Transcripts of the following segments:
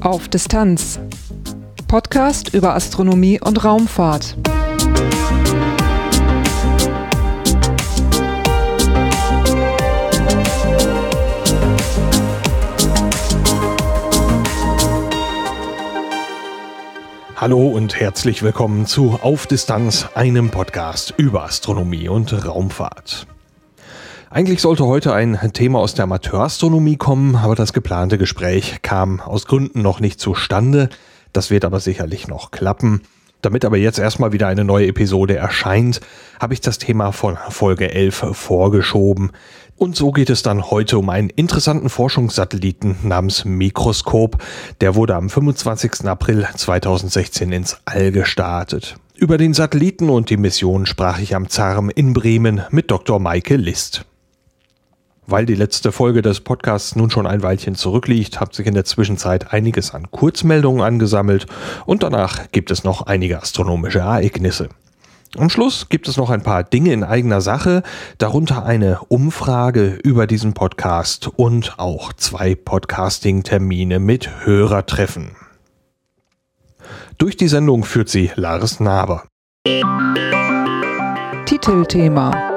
Auf Distanz. Podcast über Astronomie und Raumfahrt. Hallo und herzlich willkommen zu Auf Distanz, einem Podcast über Astronomie und Raumfahrt. Eigentlich sollte heute ein Thema aus der Amateurastronomie kommen, aber das geplante Gespräch kam aus Gründen noch nicht zustande. Das wird aber sicherlich noch klappen. Damit aber jetzt erstmal wieder eine neue Episode erscheint, habe ich das Thema von Folge 11 vorgeschoben. Und so geht es dann heute um einen interessanten Forschungssatelliten namens Mikroskop. Der wurde am 25. April 2016 ins All gestartet. Über den Satelliten und die Mission sprach ich am ZARM in Bremen mit Dr. Maike List. Weil die letzte Folge des Podcasts nun schon ein Weilchen zurückliegt, hat sich in der Zwischenzeit einiges an Kurzmeldungen angesammelt und danach gibt es noch einige astronomische Ereignisse. Am Schluss gibt es noch ein paar Dinge in eigener Sache, darunter eine Umfrage über diesen Podcast und auch zwei Podcasting-Termine mit Hörertreffen. Durch die Sendung führt sie Lars Naber. Titelthema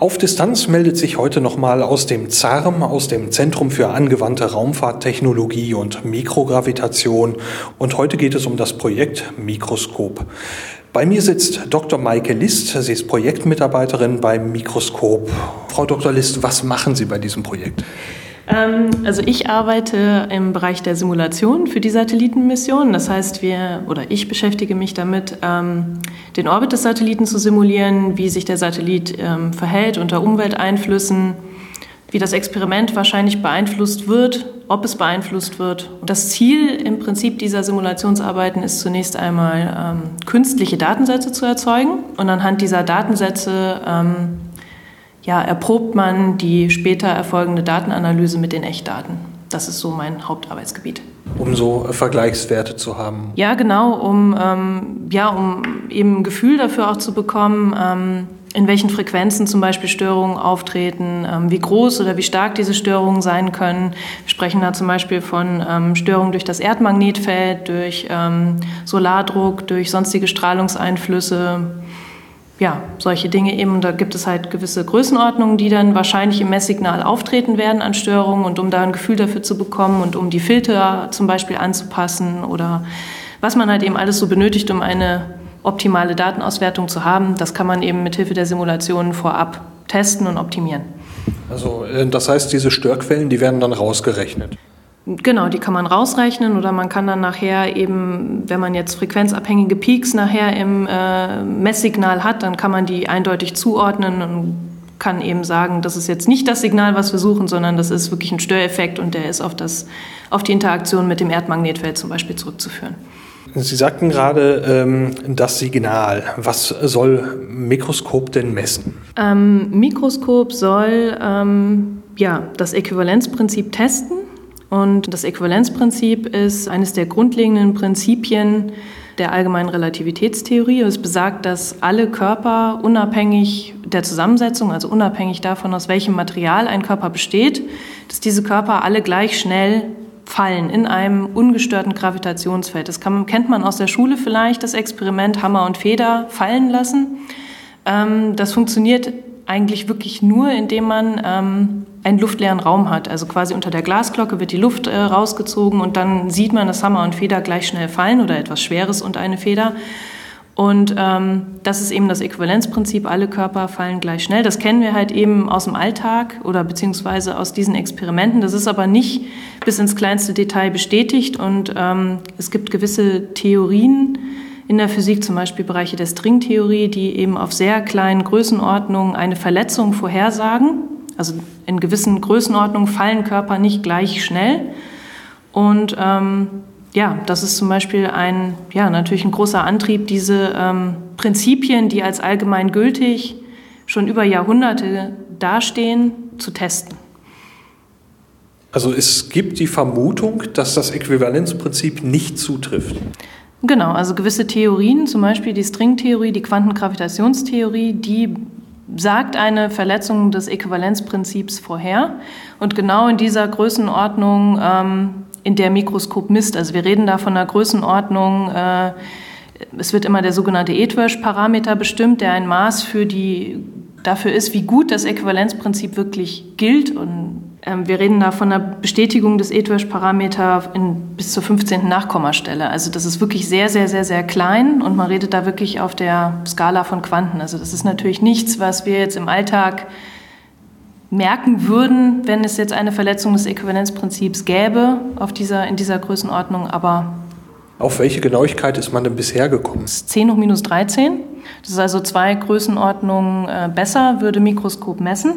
auf Distanz meldet sich heute nochmal aus dem ZARM, aus dem Zentrum für angewandte Raumfahrttechnologie und Mikrogravitation. Und heute geht es um das Projekt Mikroskop. Bei mir sitzt Dr. Maike List. Sie ist Projektmitarbeiterin beim Mikroskop. Frau Dr. List, was machen Sie bei diesem Projekt? Ähm, also ich arbeite im Bereich der Simulation für die Satellitenmission. Das heißt, wir oder ich beschäftige mich damit, ähm, den Orbit des Satelliten zu simulieren, wie sich der Satellit ähm, verhält unter Umwelteinflüssen, wie das Experiment wahrscheinlich beeinflusst wird, ob es beeinflusst wird. Das Ziel im Prinzip dieser Simulationsarbeiten ist zunächst einmal künstliche Datensätze zu erzeugen und anhand dieser Datensätze ja, erprobt man die später erfolgende Datenanalyse mit den Echtdaten. Das ist so mein Hauptarbeitsgebiet. Um so Vergleichswerte zu haben. Ja, genau, um, ähm, ja, um eben ein Gefühl dafür auch zu bekommen, ähm, in welchen Frequenzen zum Beispiel Störungen auftreten, ähm, wie groß oder wie stark diese Störungen sein können. Wir sprechen da zum Beispiel von ähm, Störungen durch das Erdmagnetfeld, durch ähm, Solardruck, durch sonstige Strahlungseinflüsse ja, solche Dinge eben. Da gibt es halt gewisse Größenordnungen, die dann wahrscheinlich im Messsignal auftreten werden an Störungen. Und um da ein Gefühl dafür zu bekommen und um die Filter zum Beispiel anzupassen oder was man halt eben alles so benötigt, um eine optimale Datenauswertung zu haben, das kann man eben mit Hilfe der Simulationen vorab testen und optimieren. Also äh, das heißt, diese Störquellen, die werden dann rausgerechnet. Genau, die kann man rausrechnen oder man kann dann nachher eben, wenn man jetzt frequenzabhängige Peaks nachher im äh, Messsignal hat, dann kann man die eindeutig zuordnen und kann eben sagen, das ist jetzt nicht das Signal, was wir suchen, sondern das ist wirklich ein Störeffekt und der ist auf, das, auf die Interaktion mit dem Erdmagnetfeld zum Beispiel zurückzuführen. Sie sagten gerade ähm, das Signal. Was soll Mikroskop denn messen? Ähm, Mikroskop soll ähm, ja, das Äquivalenzprinzip testen. Und das Äquivalenzprinzip ist eines der grundlegenden Prinzipien der allgemeinen Relativitätstheorie. Es besagt, dass alle Körper unabhängig der Zusammensetzung, also unabhängig davon, aus welchem Material ein Körper besteht, dass diese Körper alle gleich schnell fallen in einem ungestörten Gravitationsfeld. Das kann, kennt man aus der Schule vielleicht, das Experiment Hammer und Feder fallen lassen. Ähm, das funktioniert eigentlich wirklich nur, indem man ähm, einen luftleeren Raum hat. Also quasi unter der Glasglocke wird die Luft äh, rausgezogen und dann sieht man, dass Hammer und Feder gleich schnell fallen oder etwas Schweres und eine Feder. Und ähm, das ist eben das Äquivalenzprinzip, alle Körper fallen gleich schnell. Das kennen wir halt eben aus dem Alltag oder beziehungsweise aus diesen Experimenten. Das ist aber nicht bis ins kleinste Detail bestätigt und ähm, es gibt gewisse Theorien, in der Physik zum Beispiel Bereiche der Stringtheorie, die eben auf sehr kleinen Größenordnungen eine Verletzung vorhersagen. Also in gewissen Größenordnungen fallen Körper nicht gleich schnell. Und ähm, ja, das ist zum Beispiel ein, ja, natürlich ein großer Antrieb, diese ähm, Prinzipien, die als allgemein gültig schon über Jahrhunderte dastehen, zu testen. Also es gibt die Vermutung, dass das Äquivalenzprinzip nicht zutrifft. Genau, also gewisse Theorien, zum Beispiel die Stringtheorie, die Quantengravitationstheorie, die sagt eine Verletzung des Äquivalenzprinzips vorher. Und genau in dieser Größenordnung, ähm, in der Mikroskop misst, also wir reden da von einer Größenordnung, äh, es wird immer der sogenannte Etwersch-Parameter bestimmt, der ein Maß für die, dafür ist, wie gut das Äquivalenzprinzip wirklich gilt. Und wir reden da von einer Bestätigung des Etwersch-Parameter bis zur 15. Nachkommastelle. Also das ist wirklich sehr, sehr, sehr, sehr klein und man redet da wirklich auf der Skala von Quanten. Also das ist natürlich nichts, was wir jetzt im Alltag merken würden, wenn es jetzt eine Verletzung des Äquivalenzprinzips gäbe auf dieser, in dieser Größenordnung, aber auf welche Genauigkeit ist man denn bisher gekommen? 10 hoch minus 13. Das ist also zwei Größenordnungen äh, besser, würde Mikroskop messen.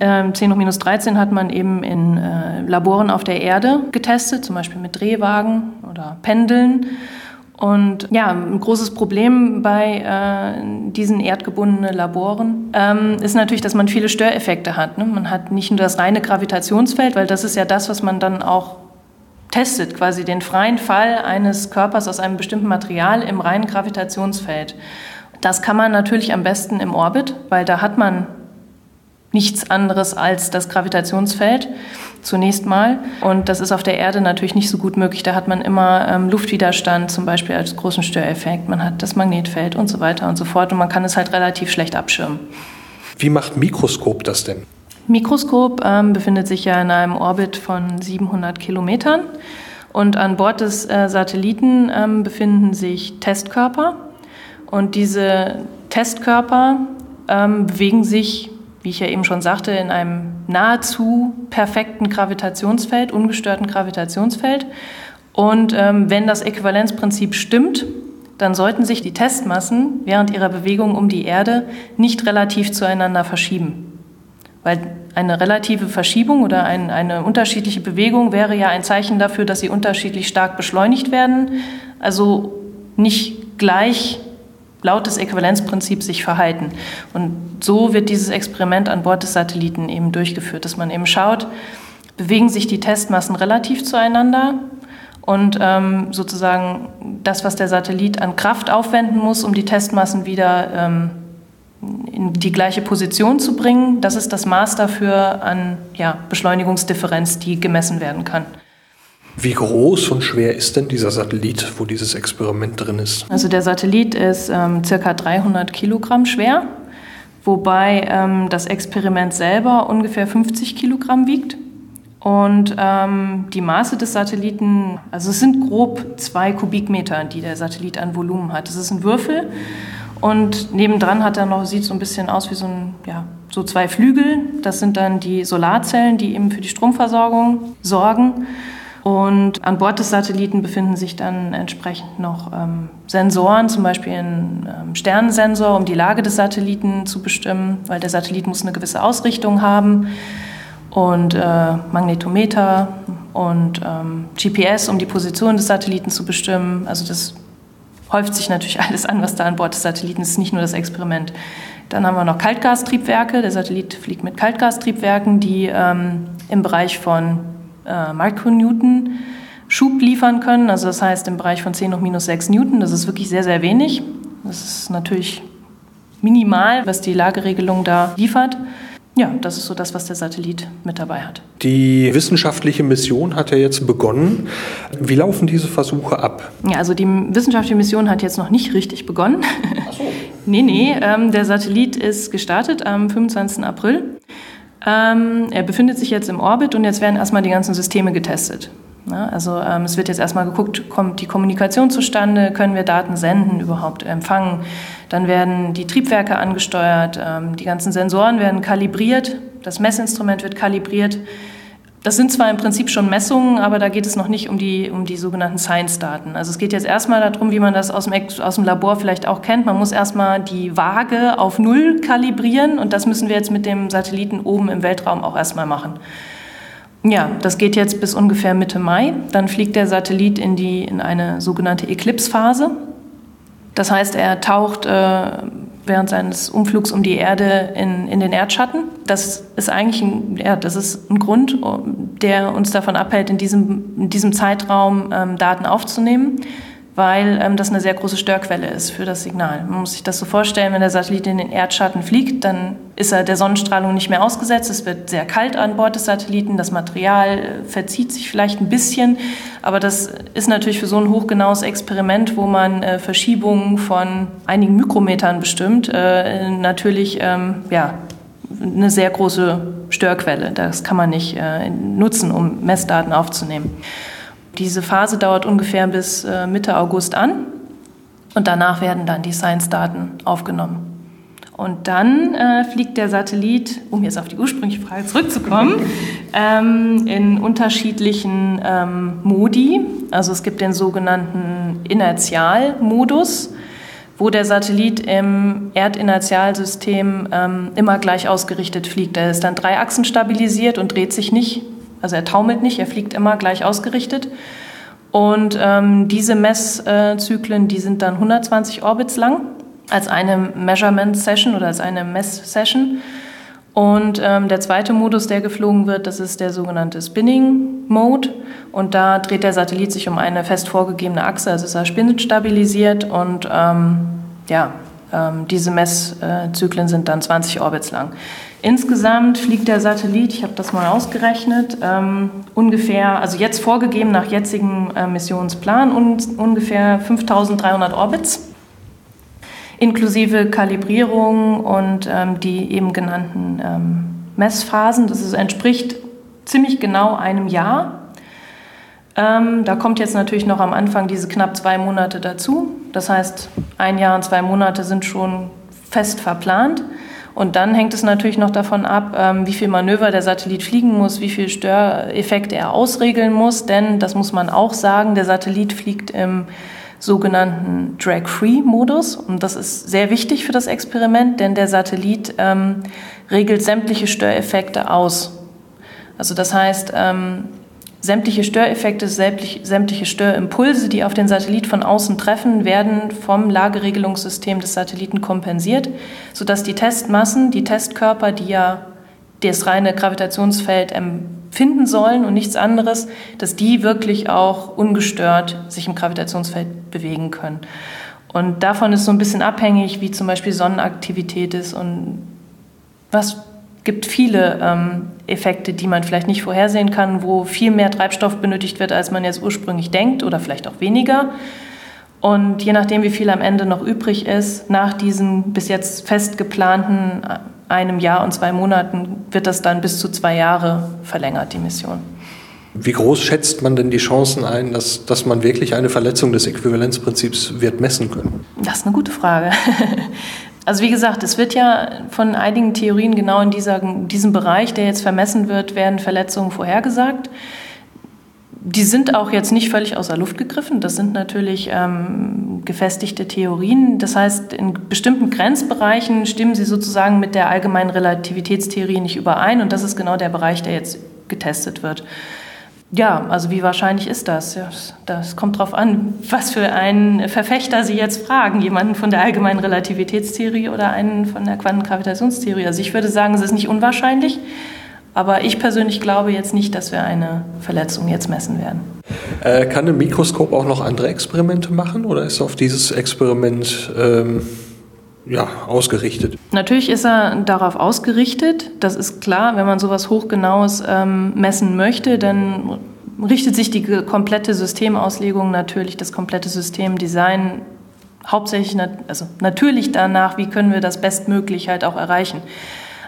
Ähm, 10 hoch minus 13 hat man eben in äh, Laboren auf der Erde getestet, zum Beispiel mit Drehwagen oder Pendeln. Und ja, ein großes Problem bei äh, diesen erdgebundenen Laboren ähm, ist natürlich, dass man viele Störeffekte hat. Ne? Man hat nicht nur das reine Gravitationsfeld, weil das ist ja das, was man dann auch testet, quasi den freien Fall eines Körpers aus einem bestimmten Material im reinen Gravitationsfeld. Das kann man natürlich am besten im Orbit, weil da hat man nichts anderes als das Gravitationsfeld zunächst mal. Und das ist auf der Erde natürlich nicht so gut möglich. Da hat man immer ähm, Luftwiderstand zum Beispiel als großen Störeffekt. Man hat das Magnetfeld und so weiter und so fort. Und man kann es halt relativ schlecht abschirmen. Wie macht Mikroskop das denn? Mikroskop ähm, befindet sich ja in einem Orbit von 700 Kilometern. Und an Bord des äh, Satelliten ähm, befinden sich Testkörper. Und diese Testkörper ähm, bewegen sich wie ich ja eben schon sagte, in einem nahezu perfekten Gravitationsfeld, ungestörten Gravitationsfeld. Und ähm, wenn das Äquivalenzprinzip stimmt, dann sollten sich die Testmassen während ihrer Bewegung um die Erde nicht relativ zueinander verschieben. Weil eine relative Verschiebung oder ein, eine unterschiedliche Bewegung wäre ja ein Zeichen dafür, dass sie unterschiedlich stark beschleunigt werden, also nicht gleich laut des Äquivalenzprinzips sich verhalten. Und so wird dieses Experiment an Bord des Satelliten eben durchgeführt, dass man eben schaut, bewegen sich die Testmassen relativ zueinander und ähm, sozusagen das, was der Satellit an Kraft aufwenden muss, um die Testmassen wieder ähm, in die gleiche Position zu bringen, das ist das Maß dafür an ja, Beschleunigungsdifferenz, die gemessen werden kann. Wie groß und schwer ist denn dieser Satellit, wo dieses Experiment drin ist? Also der Satellit ist ähm, circa 300 Kilogramm schwer, wobei ähm, das Experiment selber ungefähr 50 Kilogramm wiegt. Und ähm, die Maße des Satelliten, also es sind grob zwei Kubikmeter, die der Satellit an Volumen hat. Das ist ein Würfel und nebendran hat er noch, sieht so ein bisschen aus wie so ein, ja, so zwei Flügel. Das sind dann die Solarzellen, die eben für die Stromversorgung sorgen. Und an Bord des Satelliten befinden sich dann entsprechend noch ähm, Sensoren, zum Beispiel ein ähm, Sternensensor, um die Lage des Satelliten zu bestimmen, weil der Satellit muss eine gewisse Ausrichtung haben. Und äh, Magnetometer und ähm, GPS, um die Position des Satelliten zu bestimmen. Also das häuft sich natürlich alles an, was da an Bord des Satelliten ist, nicht nur das Experiment. Dann haben wir noch Kaltgastriebwerke. Der Satellit fliegt mit Kaltgastriebwerken, die ähm, im Bereich von äh, Micronewton Schub liefern können. Also das heißt im Bereich von 10 hoch minus 6 Newton. Das ist wirklich sehr, sehr wenig. Das ist natürlich minimal, was die Lageregelung da liefert. Ja, das ist so das, was der Satellit mit dabei hat. Die wissenschaftliche Mission hat ja jetzt begonnen. Wie laufen diese Versuche ab? Ja, also die wissenschaftliche Mission hat jetzt noch nicht richtig begonnen. Ach so. nee, nee, ähm, der Satellit ist gestartet am 25. April. Ähm, er befindet sich jetzt im Orbit und jetzt werden erstmal die ganzen Systeme getestet. Ja, also ähm, es wird jetzt erstmal geguckt, kommt die Kommunikation zustande, können wir Daten senden, überhaupt empfangen. Dann werden die Triebwerke angesteuert, ähm, die ganzen Sensoren werden kalibriert, das Messinstrument wird kalibriert. Das sind zwar im Prinzip schon Messungen, aber da geht es noch nicht um die, um die sogenannten Science-Daten. Also es geht jetzt erstmal darum, wie man das aus dem, aus dem Labor vielleicht auch kennt. Man muss erstmal die Waage auf Null kalibrieren und das müssen wir jetzt mit dem Satelliten oben im Weltraum auch erstmal machen. Ja, das geht jetzt bis ungefähr Mitte Mai. Dann fliegt der Satellit in, die, in eine sogenannte Eclipse-Phase. Das heißt, er taucht äh, während seines Umflugs um die Erde in, in den Erdschatten. Das ist eigentlich ein, ja, das ist ein Grund, der uns davon abhält, in diesem, in diesem Zeitraum ähm, Daten aufzunehmen. Weil ähm, das eine sehr große Störquelle ist für das Signal. Man muss sich das so vorstellen, wenn der Satellit in den Erdschatten fliegt, dann ist er der Sonnenstrahlung nicht mehr ausgesetzt. Es wird sehr kalt an Bord des Satelliten, das Material äh, verzieht sich vielleicht ein bisschen, aber das ist natürlich für so ein hochgenaues Experiment, wo man äh, Verschiebungen von einigen Mikrometern bestimmt, äh, natürlich ähm, ja, eine sehr große Störquelle. Das kann man nicht äh, nutzen, um Messdaten aufzunehmen. Diese Phase dauert ungefähr bis äh, Mitte August an und danach werden dann die Science-Daten aufgenommen. Und dann äh, fliegt der Satellit, um jetzt auf die ursprüngliche Frage zurückzukommen, ähm, in unterschiedlichen ähm, Modi. Also es gibt den sogenannten Inertialmodus, wo der Satellit im Erdinertialsystem ähm, immer gleich ausgerichtet fliegt. Er ist dann drei Achsen stabilisiert und dreht sich nicht also er taumelt nicht, er fliegt immer gleich ausgerichtet. Und ähm, diese Messzyklen, die sind dann 120 Orbits lang als eine Measurement Session oder als eine Mess-Session. Und ähm, der zweite Modus, der geflogen wird, das ist der sogenannte Spinning Mode. Und da dreht der Satellit sich um eine fest vorgegebene Achse, also ist er spinstabilisiert und ähm, ja, ähm, diese Messzyklen sind dann 20 Orbits lang. Insgesamt fliegt der Satellit, ich habe das mal ausgerechnet, ähm, ungefähr, also jetzt vorgegeben nach jetzigem äh, Missionsplan, un ungefähr 5300 Orbits, inklusive Kalibrierung und ähm, die eben genannten ähm, Messphasen. Das ist, entspricht ziemlich genau einem Jahr. Ähm, da kommt jetzt natürlich noch am Anfang diese knapp zwei Monate dazu. Das heißt, ein Jahr und zwei Monate sind schon fest verplant. Und dann hängt es natürlich noch davon ab, ähm, wie viel Manöver der Satellit fliegen muss, wie viel Störeffekte er ausregeln muss. Denn, das muss man auch sagen, der Satellit fliegt im sogenannten Drag-Free-Modus. Und das ist sehr wichtig für das Experiment, denn der Satellit ähm, regelt sämtliche Störeffekte aus. Also das heißt, ähm, Sämtliche Störeffekte, sämtliche Störimpulse, die auf den Satellit von außen treffen, werden vom Lageregelungssystem des Satelliten kompensiert, sodass die Testmassen, die Testkörper, die ja das reine Gravitationsfeld empfinden sollen und nichts anderes, dass die wirklich auch ungestört sich im Gravitationsfeld bewegen können. Und davon ist so ein bisschen abhängig, wie zum Beispiel Sonnenaktivität ist und was gibt viele ähm, Effekte, die man vielleicht nicht vorhersehen kann, wo viel mehr Treibstoff benötigt wird, als man jetzt ursprünglich denkt oder vielleicht auch weniger. Und je nachdem, wie viel am Ende noch übrig ist, nach diesem bis jetzt fest geplanten äh, einem Jahr und zwei Monaten, wird das dann bis zu zwei Jahre verlängert, die Mission. Wie groß schätzt man denn die Chancen ein, dass, dass man wirklich eine Verletzung des Äquivalenzprinzips wird messen können? Das ist eine gute Frage. Also wie gesagt, es wird ja von einigen Theorien genau in dieser, diesem Bereich, der jetzt vermessen wird, werden Verletzungen vorhergesagt. Die sind auch jetzt nicht völlig außer Luft gegriffen. Das sind natürlich ähm, gefestigte Theorien. Das heißt, in bestimmten Grenzbereichen stimmen sie sozusagen mit der allgemeinen Relativitätstheorie nicht überein. Und das ist genau der Bereich, der jetzt getestet wird. Ja, also wie wahrscheinlich ist das? Das kommt darauf an, was für einen Verfechter Sie jetzt fragen. Jemanden von der allgemeinen Relativitätstheorie oder einen von der Quantengravitationstheorie. Also ich würde sagen, es ist nicht unwahrscheinlich, aber ich persönlich glaube jetzt nicht, dass wir eine Verletzung jetzt messen werden. Äh, kann ein Mikroskop auch noch andere Experimente machen oder ist auf dieses Experiment ähm, ja, ausgerichtet? Natürlich ist er darauf ausgerichtet. Das ist klar, wenn man sowas hochgenaues ähm, messen möchte, dann richtet sich die komplette Systemauslegung natürlich, das komplette Systemdesign hauptsächlich, also natürlich danach, wie können wir das bestmöglich halt auch erreichen.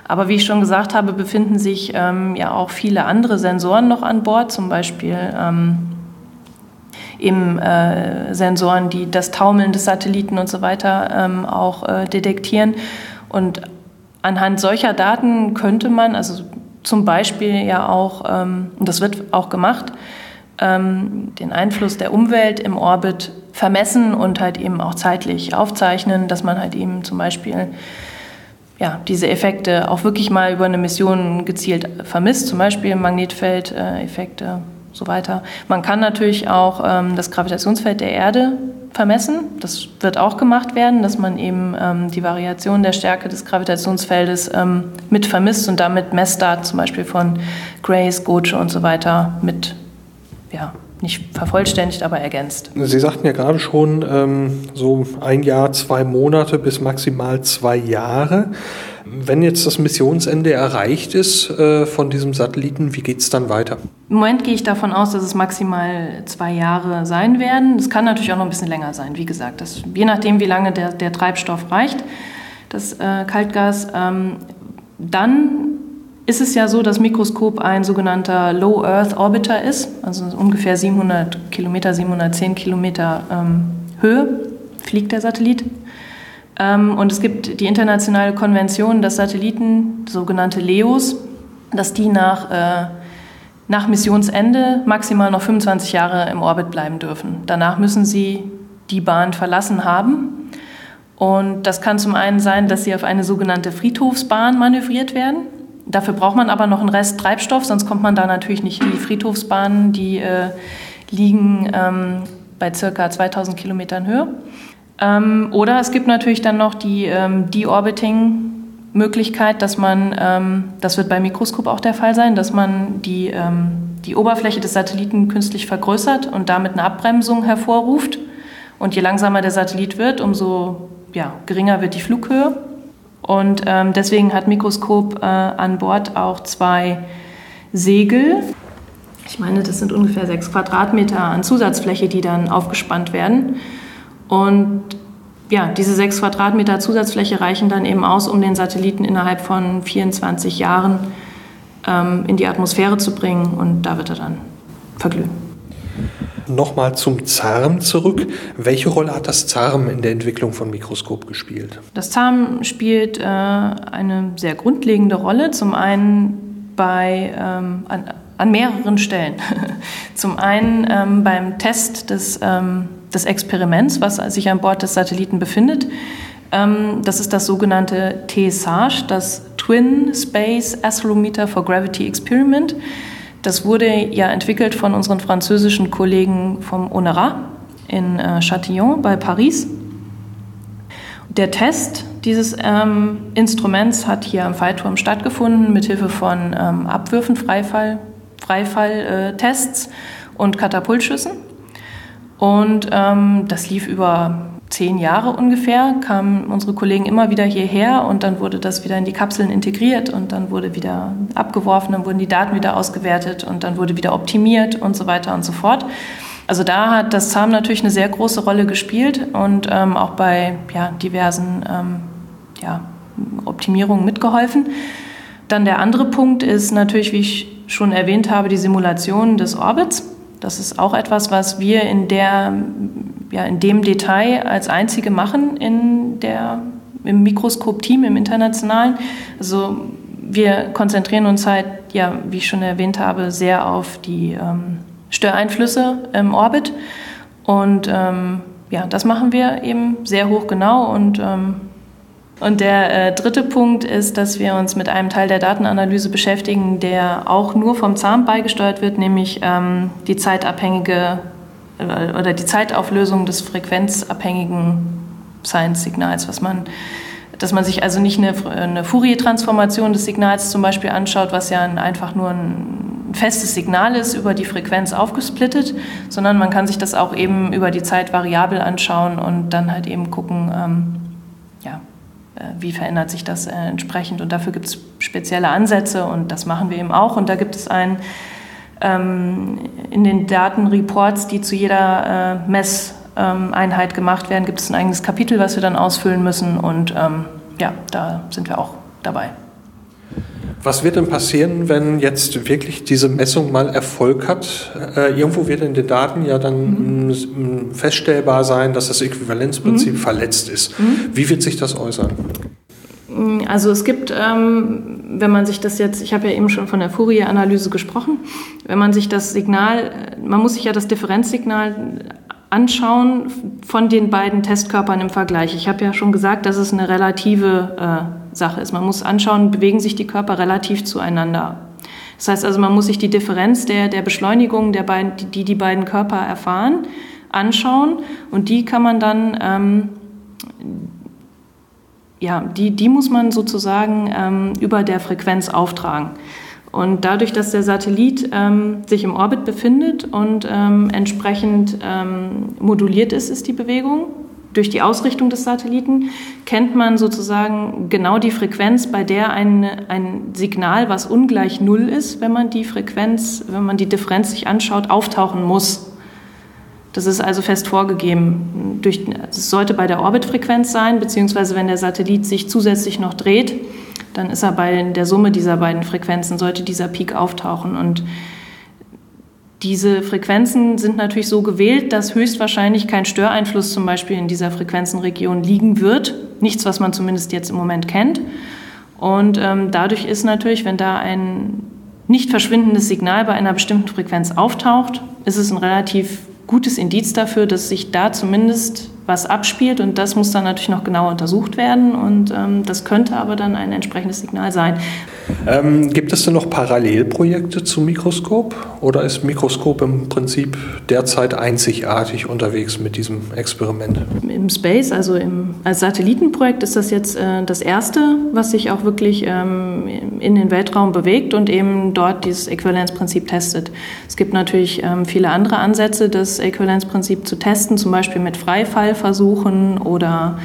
Aber wie ich schon gesagt habe, befinden sich ähm, ja auch viele andere Sensoren noch an Bord, zum Beispiel ähm, eben äh, Sensoren, die das Taumeln des Satelliten und so weiter ähm, auch äh, detektieren. Und anhand solcher Daten könnte man, also zum Beispiel ja auch, ähm, und das wird auch gemacht, ähm, den Einfluss der Umwelt im Orbit vermessen und halt eben auch zeitlich aufzeichnen, dass man halt eben zum Beispiel ja, diese Effekte auch wirklich mal über eine Mission gezielt vermisst, zum Beispiel Magnetfeldeffekte so weiter. Man kann natürlich auch ähm, das Gravitationsfeld der Erde vermessen. Das wird auch gemacht werden, dass man eben ähm, die Variation der Stärke des Gravitationsfeldes ähm, mit vermisst und damit Messdaten zum Beispiel von Grace, Goce und so weiter mit ja, nicht vervollständigt, aber ergänzt. Sie sagten ja gerade schon, ähm, so ein Jahr, zwei Monate bis maximal zwei Jahre. Wenn jetzt das Missionsende erreicht ist äh, von diesem Satelliten, wie geht es dann weiter? Im Moment gehe ich davon aus, dass es maximal zwei Jahre sein werden. Es kann natürlich auch noch ein bisschen länger sein, wie gesagt. Das, je nachdem, wie lange der, der Treibstoff reicht, das äh, Kaltgas. Ähm, dann ist es ja so, dass Mikroskop ein sogenannter Low Earth Orbiter ist, also ungefähr 700 Kilometer, 710 Kilometer ähm, Höhe fliegt der Satellit. Ähm, und es gibt die internationale Konvention, dass Satelliten, sogenannte LEOs, dass die nach, äh, nach Missionsende maximal noch 25 Jahre im Orbit bleiben dürfen. Danach müssen sie die Bahn verlassen haben. Und das kann zum einen sein, dass sie auf eine sogenannte Friedhofsbahn manövriert werden. Dafür braucht man aber noch einen Rest Treibstoff, sonst kommt man da natürlich nicht hin. Die Friedhofsbahnen, die äh, liegen ähm, bei circa 2000 Kilometern Höhe. Ähm, oder es gibt natürlich dann noch die ähm, Deorbiting-Möglichkeit, dass man, ähm, das wird beim Mikroskop auch der Fall sein, dass man die, ähm, die Oberfläche des Satelliten künstlich vergrößert und damit eine Abbremsung hervorruft. Und je langsamer der Satellit wird, umso ja, geringer wird die Flughöhe. Und ähm, deswegen hat Mikroskop äh, an Bord auch zwei Segel. Ich meine, das sind ungefähr sechs Quadratmeter an Zusatzfläche, die dann aufgespannt werden. Und ja, diese sechs Quadratmeter Zusatzfläche reichen dann eben aus, um den Satelliten innerhalb von 24 Jahren ähm, in die Atmosphäre zu bringen. Und da wird er dann verglühen. Nochmal zum ZARM zurück. Welche Rolle hat das ZARM in der Entwicklung von Mikroskop gespielt? Das ZARM spielt äh, eine sehr grundlegende Rolle. Zum einen bei, ähm, an, an, mehreren Stellen. zum einen ähm, beim Test des, ähm, des Experiments, was sich an Bord des Satelliten befindet. Ähm, das ist das sogenannte TSAGE, das Twin Space Accelerometer for Gravity Experiment. Das wurde ja entwickelt von unseren französischen Kollegen vom ONERA in äh, Châtillon bei Paris. Der Test dieses ähm, Instruments hat hier am Fallturm stattgefunden, mithilfe von ähm, Abwürfen, Freifall, Freifalltests äh, und Katapultschüssen. Und ähm, das lief über zehn Jahre ungefähr kamen unsere Kollegen immer wieder hierher und dann wurde das wieder in die Kapseln integriert und dann wurde wieder abgeworfen, dann wurden die Daten wieder ausgewertet und dann wurde wieder optimiert und so weiter und so fort. Also da hat das ZAM natürlich eine sehr große Rolle gespielt und ähm, auch bei ja, diversen ähm, ja, Optimierungen mitgeholfen. Dann der andere Punkt ist natürlich, wie ich schon erwähnt habe, die Simulation des Orbits. Das ist auch etwas, was wir in der ja, in dem Detail als einzige machen in der, im Mikroskop-Team, im internationalen. Also wir konzentrieren uns halt, ja, wie ich schon erwähnt habe, sehr auf die ähm, Störeinflüsse im Orbit. Und ähm, ja, das machen wir eben sehr hochgenau und ähm, und der äh, dritte Punkt ist, dass wir uns mit einem Teil der Datenanalyse beschäftigen, der auch nur vom ZAM beigesteuert wird, nämlich ähm, die zeitabhängige oder die Zeitauflösung des frequenzabhängigen Science-Signals, was man dass man sich also nicht eine, eine Fourier-Transformation des Signals zum Beispiel anschaut, was ja ein, einfach nur ein festes Signal ist, über die Frequenz aufgesplittet, sondern man kann sich das auch eben über die Zeit variabel anschauen und dann halt eben gucken, ähm, ja, äh, wie verändert sich das äh, entsprechend. Und dafür gibt es spezielle Ansätze und das machen wir eben auch. Und da gibt es ein ähm, in den Datenreports, die zu jeder äh, Messeinheit gemacht werden, gibt es ein eigenes Kapitel, was wir dann ausfüllen müssen. Und ähm, ja, da sind wir auch dabei. Was wird denn passieren, wenn jetzt wirklich diese Messung mal Erfolg hat? Äh, irgendwo wird in den Daten ja dann mhm. feststellbar sein, dass das Äquivalenzprinzip mhm. verletzt ist. Mhm. Wie wird sich das äußern? Also es gibt, ähm, wenn man sich das jetzt, ich habe ja eben schon von der Fourier-Analyse gesprochen, wenn man sich das Signal, man muss sich ja das Differenzsignal anschauen von den beiden Testkörpern im Vergleich. Ich habe ja schon gesagt, dass es eine relative äh, Sache ist. Man muss anschauen, bewegen sich die Körper relativ zueinander. Das heißt also, man muss sich die Differenz der, der Beschleunigung, der beiden, die die beiden Körper erfahren, anschauen und die kann man dann ähm, ja, die, die muss man sozusagen ähm, über der Frequenz auftragen. Und dadurch, dass der Satellit ähm, sich im Orbit befindet und ähm, entsprechend ähm, moduliert ist, ist die Bewegung, durch die Ausrichtung des Satelliten kennt man sozusagen genau die Frequenz, bei der ein, ein Signal, was ungleich Null ist, wenn man die Frequenz, wenn man die Differenz sich anschaut, auftauchen muss. Das ist also fest vorgegeben. Es sollte bei der Orbitfrequenz sein, beziehungsweise wenn der Satellit sich zusätzlich noch dreht, dann ist er bei der Summe dieser beiden Frequenzen, sollte dieser Peak auftauchen. Und diese Frequenzen sind natürlich so gewählt, dass höchstwahrscheinlich kein Störeinfluss zum Beispiel in dieser Frequenzenregion liegen wird. Nichts, was man zumindest jetzt im Moment kennt. Und ähm, dadurch ist natürlich, wenn da ein nicht verschwindendes Signal bei einer bestimmten Frequenz auftaucht, ist es ein relativ gutes Indiz dafür, dass sich da zumindest was abspielt und das muss dann natürlich noch genauer untersucht werden und ähm, das könnte aber dann ein entsprechendes Signal sein. Ähm, gibt es denn noch Parallelprojekte zum Mikroskop oder ist Mikroskop im Prinzip derzeit einzigartig unterwegs mit diesem Experiment? Im Space, also im, als Satellitenprojekt, ist das jetzt äh, das erste, was sich auch wirklich ähm, in den Weltraum bewegt und eben dort dieses Äquivalenzprinzip testet. Es gibt natürlich ähm, viele andere Ansätze, das Äquivalenzprinzip zu testen, zum Beispiel mit Freifallversuchen oder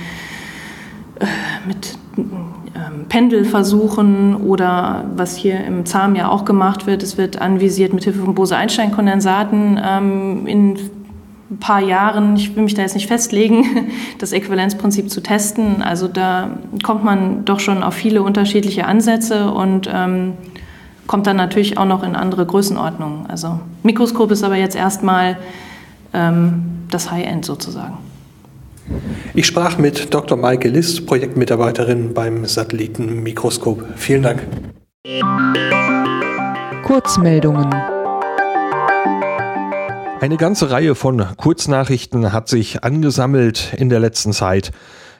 äh, mit Pendelversuchen oder was hier im ZAM ja auch gemacht wird, es wird anvisiert mit Hilfe von Bose-Einstein-Kondensaten ähm, in ein paar Jahren, ich will mich da jetzt nicht festlegen, das Äquivalenzprinzip zu testen. Also da kommt man doch schon auf viele unterschiedliche Ansätze und ähm, kommt dann natürlich auch noch in andere Größenordnungen. Also Mikroskop ist aber jetzt erstmal ähm, das High-End sozusagen. Ich sprach mit Dr. Maike List, Projektmitarbeiterin beim Satellitenmikroskop. Vielen Dank. Kurzmeldungen. Eine ganze Reihe von Kurznachrichten hat sich angesammelt in der letzten Zeit.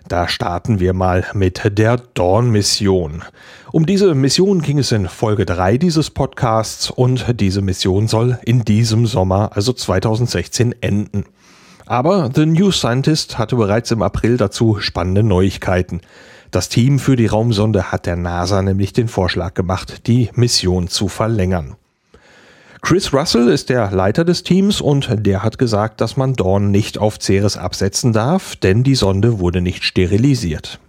Da starten wir mal mit der Dawn-Mission. Um diese Mission ging es in Folge 3 dieses Podcasts und diese Mission soll in diesem Sommer, also 2016, enden. Aber The New Scientist hatte bereits im April dazu spannende Neuigkeiten. Das Team für die Raumsonde hat der NASA nämlich den Vorschlag gemacht, die Mission zu verlängern. Chris Russell ist der Leiter des Teams und der hat gesagt, dass man Dawn nicht auf Ceres absetzen darf, denn die Sonde wurde nicht sterilisiert.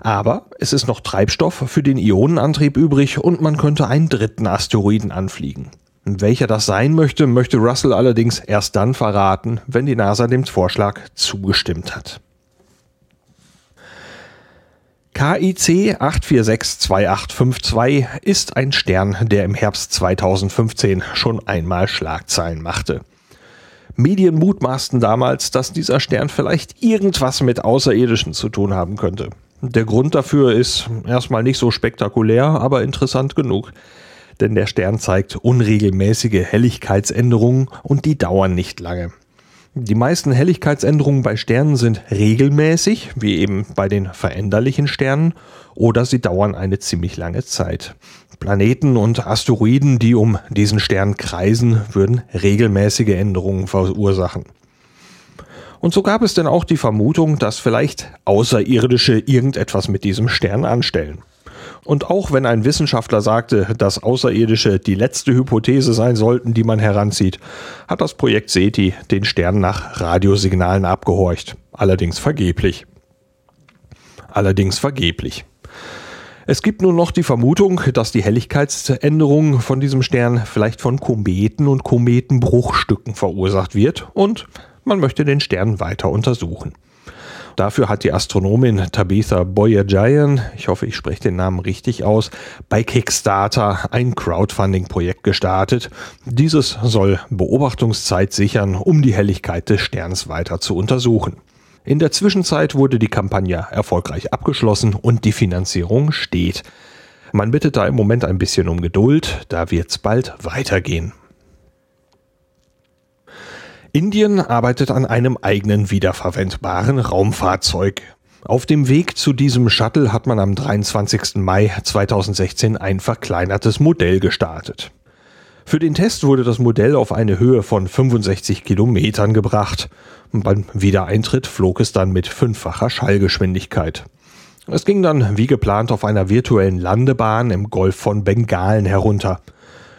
Aber es ist noch Treibstoff für den Ionenantrieb übrig und man könnte einen dritten Asteroiden anfliegen. Welcher das sein möchte, möchte Russell allerdings erst dann verraten, wenn die NASA dem Vorschlag zugestimmt hat. KIC 8462852 ist ein Stern, der im Herbst 2015 schon einmal Schlagzeilen machte. Medien mutmaßten damals, dass dieser Stern vielleicht irgendwas mit Außerirdischen zu tun haben könnte. Der Grund dafür ist erstmal nicht so spektakulär, aber interessant genug denn der Stern zeigt unregelmäßige Helligkeitsänderungen und die dauern nicht lange. Die meisten Helligkeitsänderungen bei Sternen sind regelmäßig, wie eben bei den veränderlichen Sternen, oder sie dauern eine ziemlich lange Zeit. Planeten und Asteroiden, die um diesen Stern kreisen, würden regelmäßige Änderungen verursachen. Und so gab es denn auch die Vermutung, dass vielleicht Außerirdische irgendetwas mit diesem Stern anstellen. Und auch wenn ein Wissenschaftler sagte, dass Außerirdische die letzte Hypothese sein sollten, die man heranzieht, hat das Projekt SETI den Stern nach Radiosignalen abgehorcht. Allerdings vergeblich. Allerdings vergeblich. Es gibt nun noch die Vermutung, dass die Helligkeitsänderung von diesem Stern vielleicht von Kometen und Kometenbruchstücken verursacht wird und man möchte den Stern weiter untersuchen. Dafür hat die Astronomin Tabitha Boyajian, ich hoffe, ich spreche den Namen richtig aus, bei Kickstarter ein Crowdfunding-Projekt gestartet. Dieses soll Beobachtungszeit sichern, um die Helligkeit des Sterns weiter zu untersuchen. In der Zwischenzeit wurde die Kampagne erfolgreich abgeschlossen und die Finanzierung steht. Man bittet da im Moment ein bisschen um Geduld, da wird's bald weitergehen. Indien arbeitet an einem eigenen wiederverwendbaren Raumfahrzeug. Auf dem Weg zu diesem Shuttle hat man am 23. Mai 2016 ein verkleinertes Modell gestartet. Für den Test wurde das Modell auf eine Höhe von 65 Kilometern gebracht. Beim Wiedereintritt flog es dann mit fünffacher Schallgeschwindigkeit. Es ging dann wie geplant auf einer virtuellen Landebahn im Golf von Bengalen herunter.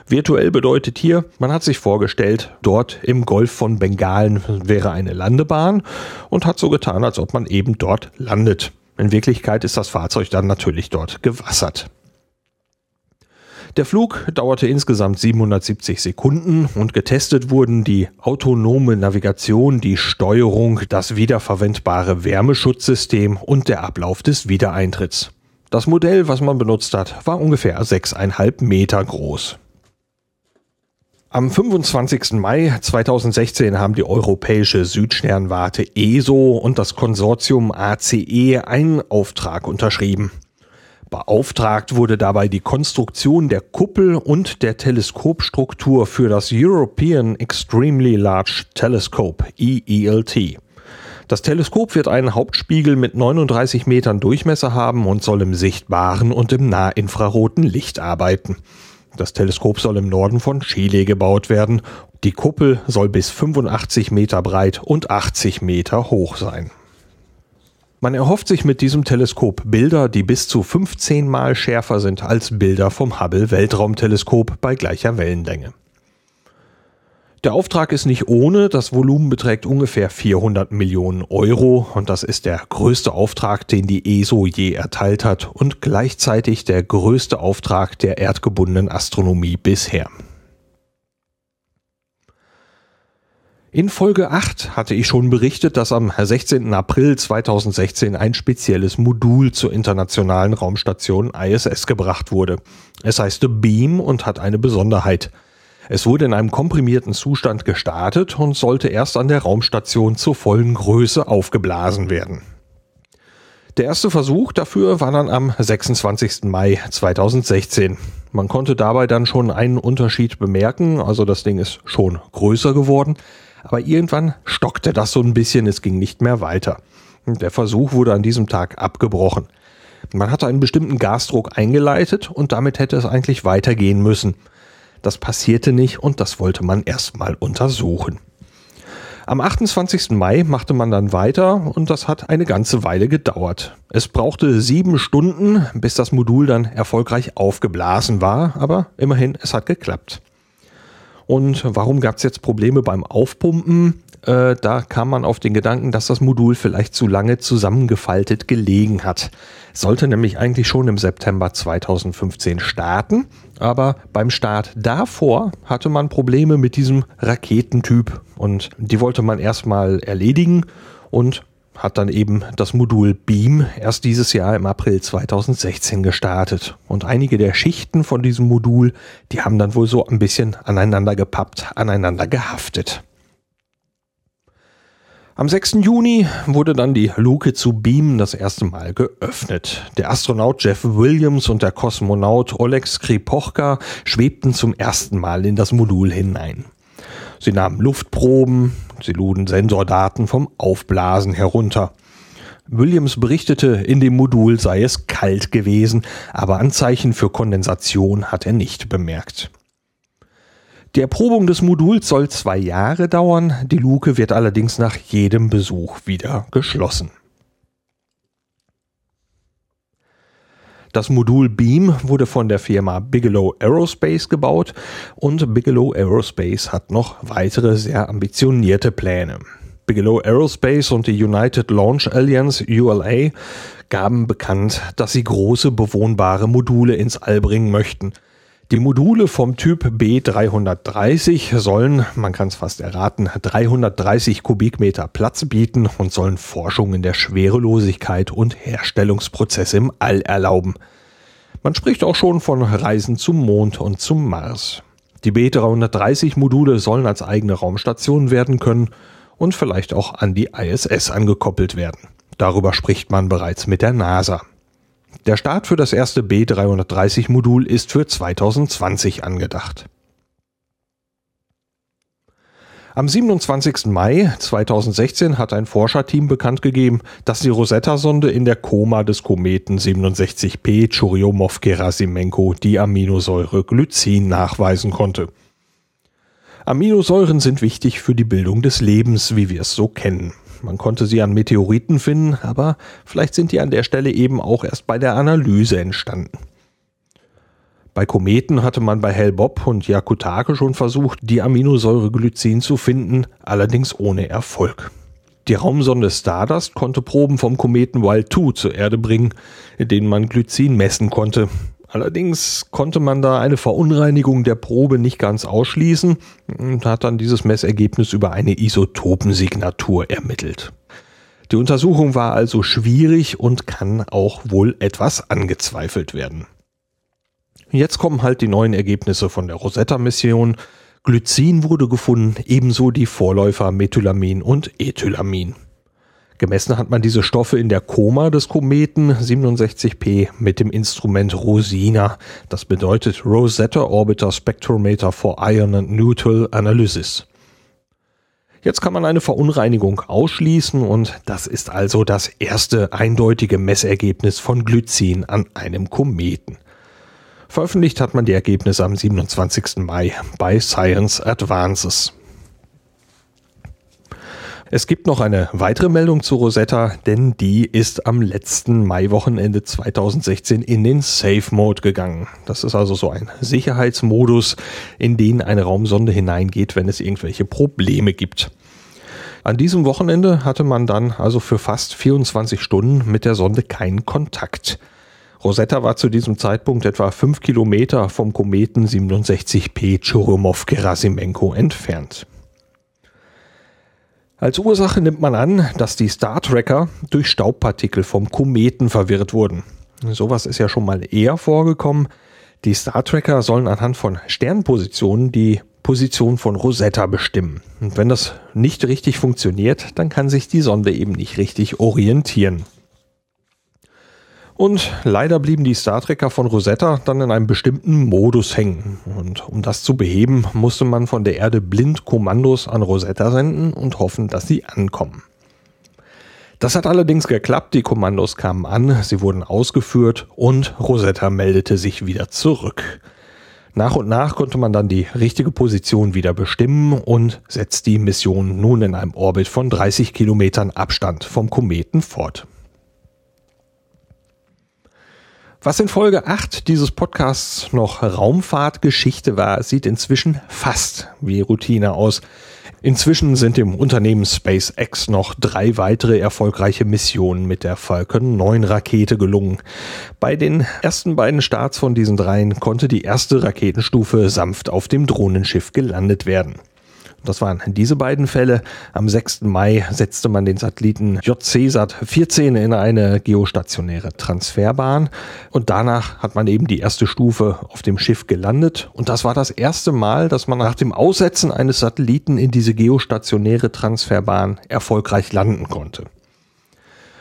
Virtuell bedeutet hier, man hat sich vorgestellt, dort im Golf von Bengalen wäre eine Landebahn und hat so getan, als ob man eben dort landet. In Wirklichkeit ist das Fahrzeug dann natürlich dort gewassert. Der Flug dauerte insgesamt 770 Sekunden und getestet wurden die autonome Navigation, die Steuerung, das wiederverwendbare Wärmeschutzsystem und der Ablauf des Wiedereintritts. Das Modell, was man benutzt hat, war ungefähr 6,5 Meter groß. Am 25. Mai 2016 haben die europäische Südsternwarte ESO und das Konsortium ACE einen Auftrag unterschrieben. Beauftragt wurde dabei die Konstruktion der Kuppel und der Teleskopstruktur für das European Extremely Large Telescope EELT. Das Teleskop wird einen Hauptspiegel mit 39 Metern Durchmesser haben und soll im sichtbaren und im nahinfraroten Licht arbeiten. Das Teleskop soll im Norden von Chile gebaut werden. Die Kuppel soll bis 85 Meter breit und 80 Meter hoch sein. Man erhofft sich mit diesem Teleskop Bilder, die bis zu 15 Mal schärfer sind als Bilder vom Hubble Weltraumteleskop bei gleicher Wellenlänge. Der Auftrag ist nicht ohne, das Volumen beträgt ungefähr 400 Millionen Euro und das ist der größte Auftrag, den die ESO je erteilt hat und gleichzeitig der größte Auftrag der erdgebundenen Astronomie bisher. In Folge 8 hatte ich schon berichtet, dass am 16. April 2016 ein spezielles Modul zur internationalen Raumstation ISS gebracht wurde. Es heißt Beam und hat eine Besonderheit. Es wurde in einem komprimierten Zustand gestartet und sollte erst an der Raumstation zur vollen Größe aufgeblasen werden. Der erste Versuch dafür war dann am 26. Mai 2016. Man konnte dabei dann schon einen Unterschied bemerken, also das Ding ist schon größer geworden, aber irgendwann stockte das so ein bisschen, es ging nicht mehr weiter. Der Versuch wurde an diesem Tag abgebrochen. Man hatte einen bestimmten Gasdruck eingeleitet und damit hätte es eigentlich weitergehen müssen. Das passierte nicht und das wollte man erstmal untersuchen. Am 28. Mai machte man dann weiter und das hat eine ganze Weile gedauert. Es brauchte sieben Stunden, bis das Modul dann erfolgreich aufgeblasen war, aber immerhin, es hat geklappt. Und warum gab es jetzt Probleme beim Aufpumpen? Äh, da kam man auf den Gedanken, dass das Modul vielleicht zu lange zusammengefaltet gelegen hat. Sollte nämlich eigentlich schon im September 2015 starten, aber beim Start davor hatte man Probleme mit diesem Raketentyp und die wollte man erstmal erledigen und hat dann eben das Modul Beam erst dieses Jahr im April 2016 gestartet. Und einige der Schichten von diesem Modul, die haben dann wohl so ein bisschen aneinander gepappt, aneinander gehaftet. Am 6. Juni wurde dann die Luke zu Beam das erste Mal geöffnet. Der Astronaut Jeff Williams und der Kosmonaut Oleg Skripochka schwebten zum ersten Mal in das Modul hinein. Sie nahmen Luftproben, sie luden Sensordaten vom Aufblasen herunter. Williams berichtete, in dem Modul sei es kalt gewesen, aber Anzeichen für Kondensation hat er nicht bemerkt. Die Erprobung des Moduls soll zwei Jahre dauern, die Luke wird allerdings nach jedem Besuch wieder geschlossen. Das Modul Beam wurde von der Firma Bigelow Aerospace gebaut und Bigelow Aerospace hat noch weitere sehr ambitionierte Pläne. Bigelow Aerospace und die United Launch Alliance ULA gaben bekannt, dass sie große bewohnbare Module ins All bringen möchten – die Module vom Typ B330 sollen, man kann es fast erraten, 330 Kubikmeter Platz bieten und sollen Forschung in der Schwerelosigkeit und Herstellungsprozesse im All erlauben. Man spricht auch schon von Reisen zum Mond und zum Mars. Die B330 Module sollen als eigene Raumstation werden können und vielleicht auch an die ISS angekoppelt werden. Darüber spricht man bereits mit der NASA. Der Start für das erste B330-Modul ist für 2020 angedacht. Am 27. Mai 2016 hat ein Forscherteam bekannt gegeben, dass die Rosetta-Sonde in der Koma des Kometen 67P Churyumov-Gerasimenko die Aminosäure Glycin nachweisen konnte. Aminosäuren sind wichtig für die Bildung des Lebens, wie wir es so kennen. Man konnte sie an Meteoriten finden, aber vielleicht sind die an der Stelle eben auch erst bei der Analyse entstanden. Bei Kometen hatte man bei Hellbob und Yakutake schon versucht, die Aminosäure Glycin zu finden, allerdings ohne Erfolg. Die Raumsonde Stardust konnte Proben vom Kometen Wild 2 zur Erde bringen, in denen man Glycin messen konnte. Allerdings konnte man da eine Verunreinigung der Probe nicht ganz ausschließen und hat dann dieses Messergebnis über eine Isotopensignatur ermittelt. Die Untersuchung war also schwierig und kann auch wohl etwas angezweifelt werden. Jetzt kommen halt die neuen Ergebnisse von der Rosetta-Mission. Glycin wurde gefunden, ebenso die Vorläufer Methylamin und Ethylamin. Gemessen hat man diese Stoffe in der Koma des Kometen 67P mit dem Instrument ROSINA. Das bedeutet Rosetta Orbiter Spectrometer for Ion and Neutral Analysis. Jetzt kann man eine Verunreinigung ausschließen und das ist also das erste eindeutige Messergebnis von Glycin an einem Kometen. Veröffentlicht hat man die Ergebnisse am 27. Mai bei Science Advances. Es gibt noch eine weitere Meldung zu Rosetta, denn die ist am letzten Maiwochenende 2016 in den Safe Mode gegangen. Das ist also so ein Sicherheitsmodus, in den eine Raumsonde hineingeht, wenn es irgendwelche Probleme gibt. An diesem Wochenende hatte man dann also für fast 24 Stunden mit der Sonde keinen Kontakt. Rosetta war zu diesem Zeitpunkt etwa fünf Kilometer vom Kometen 67P Churyumov-Gerasimenko entfernt. Als Ursache nimmt man an, dass die Star Tracker durch Staubpartikel vom Kometen verwirrt wurden. Sowas ist ja schon mal eher vorgekommen. Die Star Tracker sollen anhand von Sternpositionen die Position von Rosetta bestimmen. Und wenn das nicht richtig funktioniert, dann kann sich die Sonde eben nicht richtig orientieren. Und leider blieben die Star Trekker von Rosetta dann in einem bestimmten Modus hängen. Und um das zu beheben, musste man von der Erde blind Kommandos an Rosetta senden und hoffen, dass sie ankommen. Das hat allerdings geklappt, die Kommandos kamen an, sie wurden ausgeführt und Rosetta meldete sich wieder zurück. Nach und nach konnte man dann die richtige Position wieder bestimmen und setzt die Mission nun in einem Orbit von 30 Kilometern Abstand vom Kometen fort. Was in Folge 8 dieses Podcasts noch Raumfahrtgeschichte war, sieht inzwischen fast wie Routine aus. Inzwischen sind dem Unternehmen SpaceX noch drei weitere erfolgreiche Missionen mit der Falcon 9 Rakete gelungen. Bei den ersten beiden Starts von diesen dreien konnte die erste Raketenstufe sanft auf dem Drohnenschiff gelandet werden. Das waren diese beiden Fälle. Am 6. Mai setzte man den Satelliten JCSat 14 in eine geostationäre Transferbahn und danach hat man eben die erste Stufe auf dem Schiff gelandet und das war das erste Mal, dass man nach dem Aussetzen eines Satelliten in diese geostationäre Transferbahn erfolgreich landen konnte.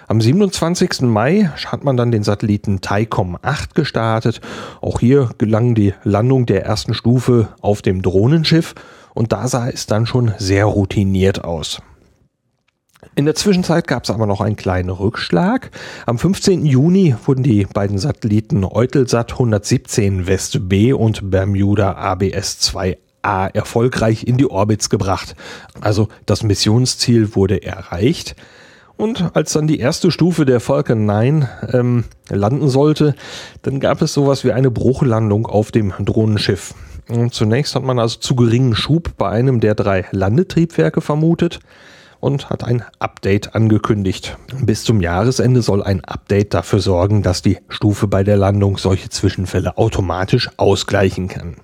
Am 27. Mai hat man dann den Satelliten TICOM 8 gestartet. Auch hier gelang die Landung der ersten Stufe auf dem Drohnenschiff und da sah es dann schon sehr routiniert aus. In der Zwischenzeit gab es aber noch einen kleinen Rückschlag. Am 15. Juni wurden die beiden Satelliten Eutelsat 117 West B und Bermuda ABS 2A erfolgreich in die Orbits gebracht. Also das Missionsziel wurde erreicht. Und als dann die erste Stufe der Falcon 9 ähm, landen sollte, dann gab es sowas wie eine Bruchlandung auf dem Drohnenschiff. Zunächst hat man also zu geringen Schub bei einem der drei Landetriebwerke vermutet und hat ein Update angekündigt. Bis zum Jahresende soll ein Update dafür sorgen, dass die Stufe bei der Landung solche Zwischenfälle automatisch ausgleichen kann.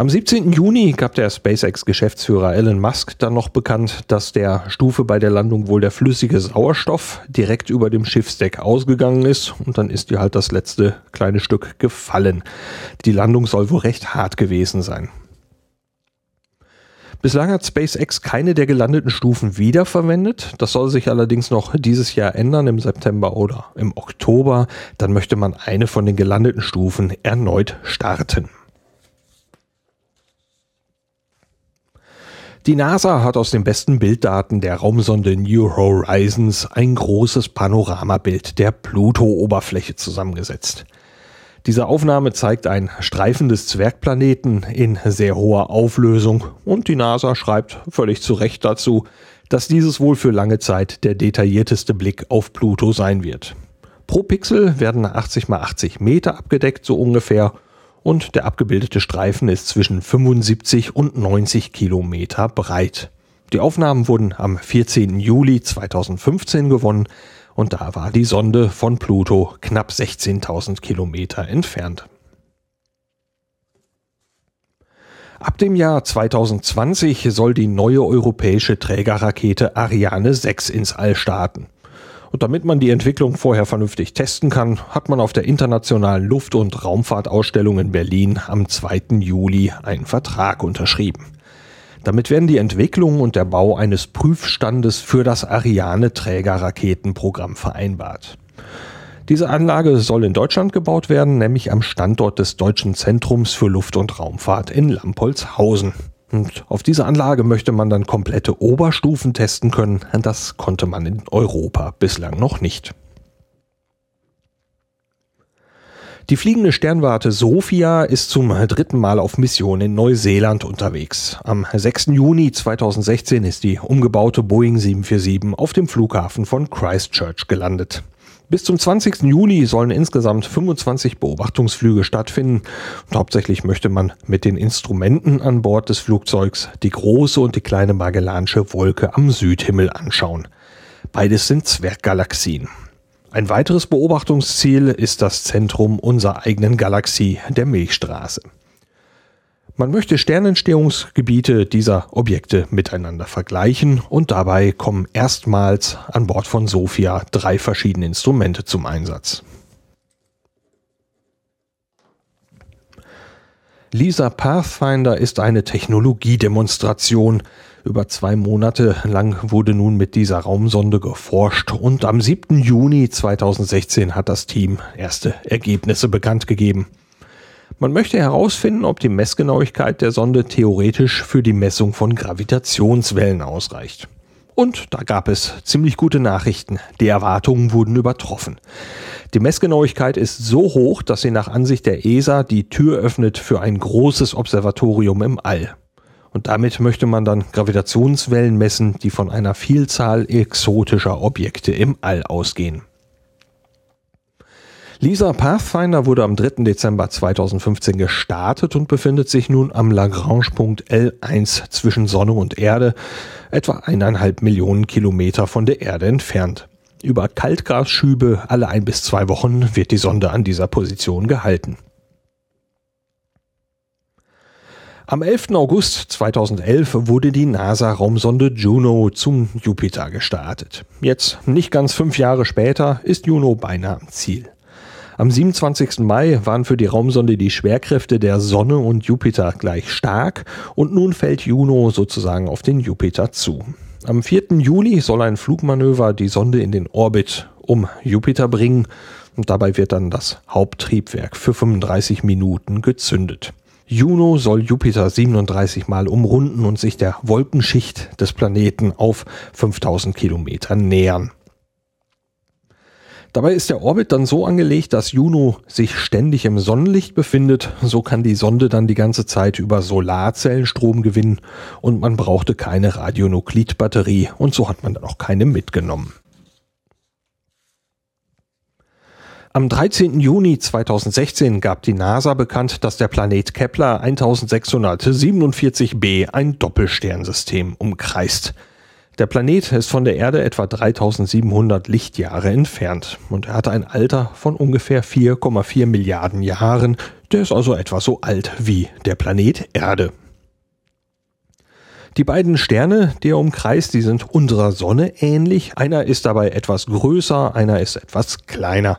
Am 17. Juni gab der SpaceX-Geschäftsführer Elon Musk dann noch bekannt, dass der Stufe bei der Landung wohl der flüssige Sauerstoff direkt über dem Schiffsdeck ausgegangen ist und dann ist die halt das letzte kleine Stück gefallen. Die Landung soll wohl recht hart gewesen sein. Bislang hat SpaceX keine der gelandeten Stufen wiederverwendet. Das soll sich allerdings noch dieses Jahr ändern, im September oder im Oktober. Dann möchte man eine von den gelandeten Stufen erneut starten. Die NASA hat aus den besten Bilddaten der Raumsonde New Horizons ein großes Panoramabild der Pluto-Oberfläche zusammengesetzt. Diese Aufnahme zeigt ein Streifen des Zwergplaneten in sehr hoher Auflösung und die NASA schreibt völlig zu Recht dazu, dass dieses wohl für lange Zeit der detaillierteste Blick auf Pluto sein wird. Pro Pixel werden 80 mal 80 Meter abgedeckt, so ungefähr, und der abgebildete Streifen ist zwischen 75 und 90 Kilometer breit. Die Aufnahmen wurden am 14. Juli 2015 gewonnen und da war die Sonde von Pluto knapp 16.000 Kilometer entfernt. Ab dem Jahr 2020 soll die neue europäische Trägerrakete Ariane 6 ins All starten. Und damit man die Entwicklung vorher vernünftig testen kann, hat man auf der Internationalen Luft- und Raumfahrtausstellung in Berlin am 2. Juli einen Vertrag unterschrieben. Damit werden die Entwicklung und der Bau eines Prüfstandes für das Ariane-Träger-Raketenprogramm vereinbart. Diese Anlage soll in Deutschland gebaut werden, nämlich am Standort des Deutschen Zentrums für Luft- und Raumfahrt in Lampolzhausen. Und auf diese Anlage möchte man dann komplette Oberstufen testen können. Das konnte man in Europa bislang noch nicht. Die fliegende Sternwarte Sophia ist zum dritten Mal auf Mission in Neuseeland unterwegs. Am 6. Juni 2016 ist die umgebaute Boeing 747 auf dem Flughafen von Christchurch gelandet. Bis zum 20. Juli sollen insgesamt 25 Beobachtungsflüge stattfinden und hauptsächlich möchte man mit den Instrumenten an Bord des Flugzeugs die große und die kleine Magellansche Wolke am Südhimmel anschauen. Beides sind Zwerggalaxien. Ein weiteres Beobachtungsziel ist das Zentrum unserer eigenen Galaxie, der Milchstraße. Man möchte Sternentstehungsgebiete dieser Objekte miteinander vergleichen und dabei kommen erstmals an Bord von Sophia drei verschiedene Instrumente zum Einsatz. Lisa Pathfinder ist eine Technologiedemonstration. Über zwei Monate lang wurde nun mit dieser Raumsonde geforscht und am 7. Juni 2016 hat das Team erste Ergebnisse bekannt gegeben. Man möchte herausfinden, ob die Messgenauigkeit der Sonde theoretisch für die Messung von Gravitationswellen ausreicht. Und da gab es ziemlich gute Nachrichten. Die Erwartungen wurden übertroffen. Die Messgenauigkeit ist so hoch, dass sie nach Ansicht der ESA die Tür öffnet für ein großes Observatorium im All. Und damit möchte man dann Gravitationswellen messen, die von einer Vielzahl exotischer Objekte im All ausgehen. Lisa Pathfinder wurde am 3. Dezember 2015 gestartet und befindet sich nun am Lagrange-Punkt L1 zwischen Sonne und Erde, etwa eineinhalb Millionen Kilometer von der Erde entfernt. Über Kaltgasschübe alle ein bis zwei Wochen wird die Sonde an dieser Position gehalten. Am 11. August 2011 wurde die NASA-Raumsonde Juno zum Jupiter gestartet. Jetzt, nicht ganz fünf Jahre später, ist Juno beinahe am Ziel. Am 27. Mai waren für die Raumsonde die Schwerkräfte der Sonne und Jupiter gleich stark und nun fällt Juno sozusagen auf den Jupiter zu. Am 4. Juli soll ein Flugmanöver die Sonde in den Orbit um Jupiter bringen und dabei wird dann das Haupttriebwerk für 35 Minuten gezündet. Juno soll Jupiter 37 Mal umrunden und sich der Wolkenschicht des Planeten auf 5000 Kilometer nähern. Dabei ist der Orbit dann so angelegt, dass Juno sich ständig im Sonnenlicht befindet. So kann die Sonde dann die ganze Zeit über Solarzellen Strom gewinnen und man brauchte keine Radionuklidbatterie und so hat man dann auch keine mitgenommen. Am 13. Juni 2016 gab die NASA bekannt, dass der Planet Kepler 1647b ein Doppelsternsystem umkreist. Der Planet ist von der Erde etwa 3700 Lichtjahre entfernt und er hat ein Alter von ungefähr 4,4 Milliarden Jahren. Der ist also etwa so alt wie der Planet Erde. Die beiden Sterne, die er umkreist, die sind unserer Sonne ähnlich. Einer ist dabei etwas größer, einer ist etwas kleiner.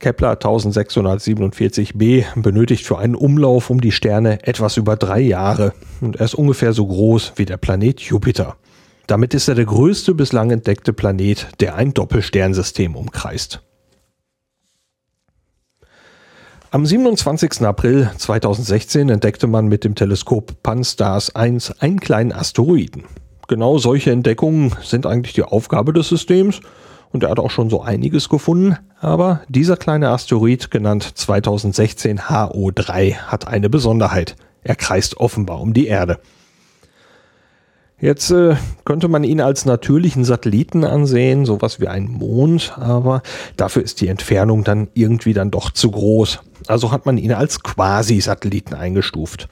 Kepler 1647b benötigt für einen Umlauf um die Sterne etwas über drei Jahre und er ist ungefähr so groß wie der Planet Jupiter. Damit ist er der größte bislang entdeckte Planet, der ein Doppelsternsystem umkreist. Am 27. April 2016 entdeckte man mit dem Teleskop Pan-STARRS 1 einen kleinen Asteroiden. Genau solche Entdeckungen sind eigentlich die Aufgabe des Systems und er hat auch schon so einiges gefunden, aber dieser kleine Asteroid, genannt 2016 HO3, hat eine Besonderheit. Er kreist offenbar um die Erde. Jetzt äh, könnte man ihn als natürlichen Satelliten ansehen, sowas wie ein Mond, aber dafür ist die Entfernung dann irgendwie dann doch zu groß. Also hat man ihn als Quasi-Satelliten eingestuft.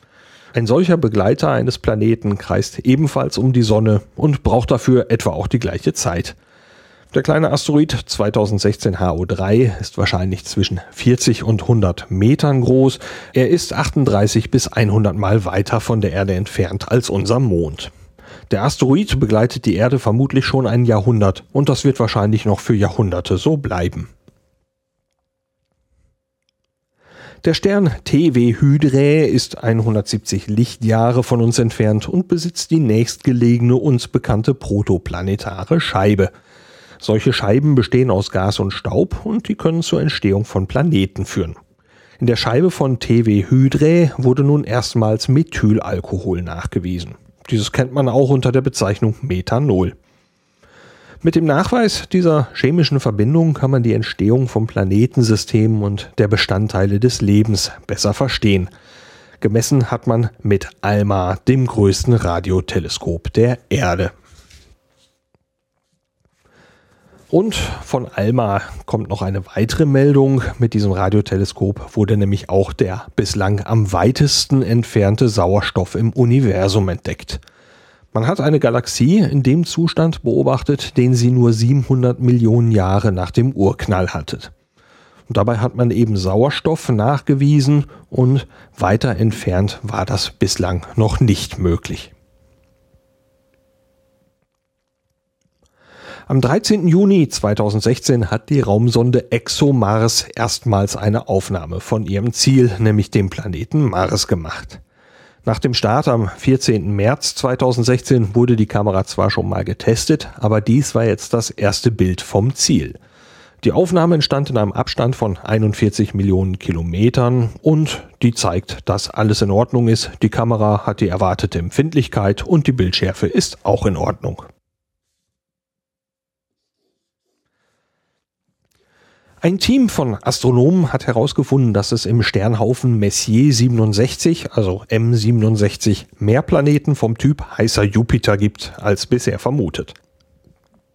Ein solcher Begleiter eines Planeten kreist ebenfalls um die Sonne und braucht dafür etwa auch die gleiche Zeit. Der kleine Asteroid 2016 HO3 ist wahrscheinlich zwischen 40 und 100 Metern groß. Er ist 38 bis 100 Mal weiter von der Erde entfernt als unser Mond. Der Asteroid begleitet die Erde vermutlich schon ein Jahrhundert und das wird wahrscheinlich noch für Jahrhunderte so bleiben. Der Stern TW Hydrae ist 170 Lichtjahre von uns entfernt und besitzt die nächstgelegene uns bekannte protoplanetare Scheibe. Solche Scheiben bestehen aus Gas und Staub und die können zur Entstehung von Planeten führen. In der Scheibe von TW Hydre wurde nun erstmals Methylalkohol nachgewiesen. Dieses kennt man auch unter der Bezeichnung Methanol. Mit dem Nachweis dieser chemischen Verbindung kann man die Entstehung von Planetensystemen und der Bestandteile des Lebens besser verstehen. Gemessen hat man mit ALMA, dem größten Radioteleskop der Erde. Und von ALMA kommt noch eine weitere Meldung. Mit diesem Radioteleskop wurde nämlich auch der bislang am weitesten entfernte Sauerstoff im Universum entdeckt. Man hat eine Galaxie in dem Zustand beobachtet, den sie nur 700 Millionen Jahre nach dem Urknall hatte. Und dabei hat man eben Sauerstoff nachgewiesen und weiter entfernt war das bislang noch nicht möglich. Am 13. Juni 2016 hat die Raumsonde ExoMars erstmals eine Aufnahme von ihrem Ziel, nämlich dem Planeten Mars gemacht. Nach dem Start am 14. März 2016 wurde die Kamera zwar schon mal getestet, aber dies war jetzt das erste Bild vom Ziel. Die Aufnahme entstand in einem Abstand von 41 Millionen Kilometern und die zeigt, dass alles in Ordnung ist. Die Kamera hat die erwartete Empfindlichkeit und die Bildschärfe ist auch in Ordnung. Ein Team von Astronomen hat herausgefunden, dass es im Sternhaufen Messier 67, also M67, mehr Planeten vom Typ heißer Jupiter gibt, als bisher vermutet.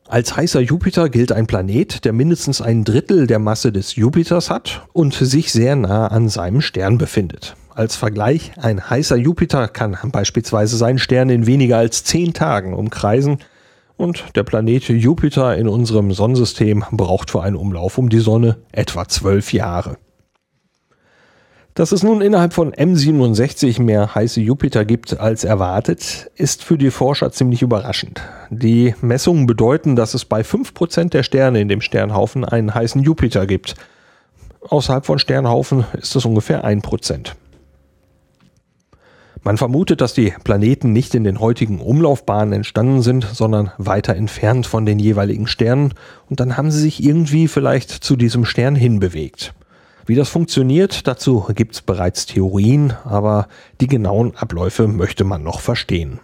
Als heißer Jupiter gilt ein Planet, der mindestens ein Drittel der Masse des Jupiters hat und sich sehr nah an seinem Stern befindet. Als Vergleich, ein heißer Jupiter kann beispielsweise seinen Stern in weniger als zehn Tagen umkreisen, und der Planet Jupiter in unserem Sonnensystem braucht für einen Umlauf um die Sonne etwa zwölf Jahre. Dass es nun innerhalb von M67 mehr heiße Jupiter gibt als erwartet, ist für die Forscher ziemlich überraschend. Die Messungen bedeuten, dass es bei 5% der Sterne in dem Sternhaufen einen heißen Jupiter gibt. Außerhalb von Sternhaufen ist es ungefähr 1%. Man vermutet, dass die Planeten nicht in den heutigen Umlaufbahnen entstanden sind, sondern weiter entfernt von den jeweiligen Sternen und dann haben sie sich irgendwie vielleicht zu diesem Stern hinbewegt. Wie das funktioniert, dazu gibt es bereits Theorien, aber die genauen Abläufe möchte man noch verstehen.